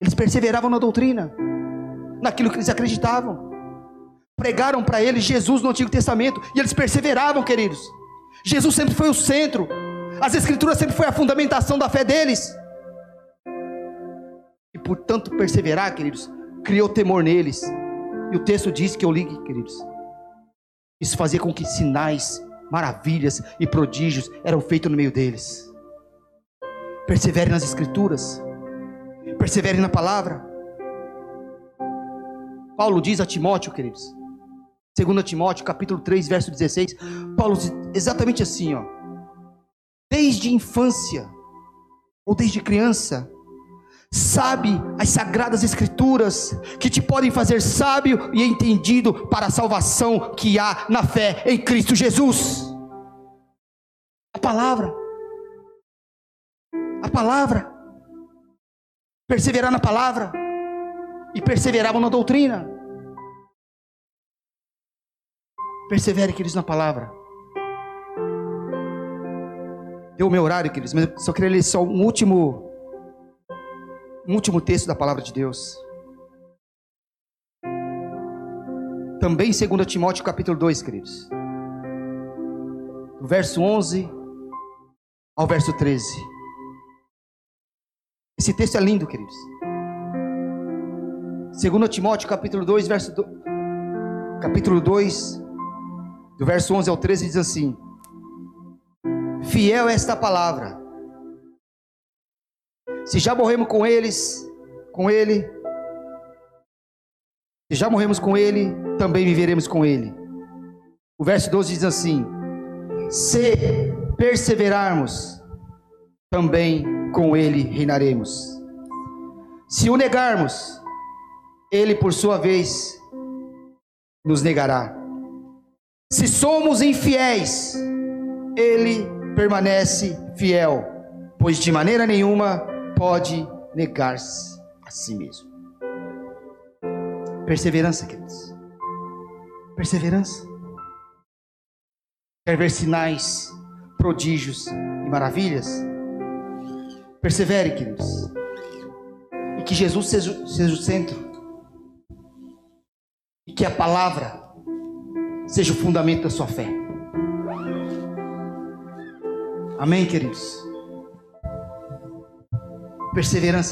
S1: Eles perseveravam na doutrina, naquilo que eles acreditavam. Pregaram para eles Jesus no Antigo Testamento e eles perseveravam, queridos. Jesus sempre foi o centro. As Escrituras sempre foi a fundamentação da fé deles. E por tanto perseverar, queridos, criou temor neles. E o texto diz que eu li, queridos. Isso fazia com que sinais, maravilhas e prodígios eram feitos no meio deles. Persevere nas Escrituras. Persevere na palavra. Paulo diz a Timóteo, queridos. 2 Timóteo, capítulo 3, verso 16. Paulo diz exatamente assim, ó. Desde infância, ou desde criança, sabe as sagradas escrituras que te podem fazer sábio e entendido para a salvação que há na fé em Cristo Jesus. A palavra. A palavra perseverar na palavra e perseveravam na doutrina. Persevere, queridos, na palavra. Deu o meu horário, queridos, mas eu só queria ler só um último um último texto da palavra de Deus. Também 2 Timóteo capítulo 2, queridos. Do verso 11 ao verso 13. Esse texto é lindo, queridos. 2 Timóteo capítulo 2, verso do... capítulo 2, do verso 11 ao 13 diz assim: Fiel é esta palavra. Se já morremos com eles, com ele, se já morremos com ele, também viveremos com ele. O verso 12 diz assim: Se perseverarmos, também com ele reinaremos. Se o negarmos, ele por sua vez nos negará. Se somos infiéis, ele permanece fiel, pois de maneira nenhuma pode negar-se a si mesmo. Perseverança, queridos. Perseverança. Quer ver sinais, prodígios e maravilhas? Persevere, queridos. E que Jesus seja, seja o centro. E que a palavra seja o fundamento da sua fé. Amém, queridos? Perseverança.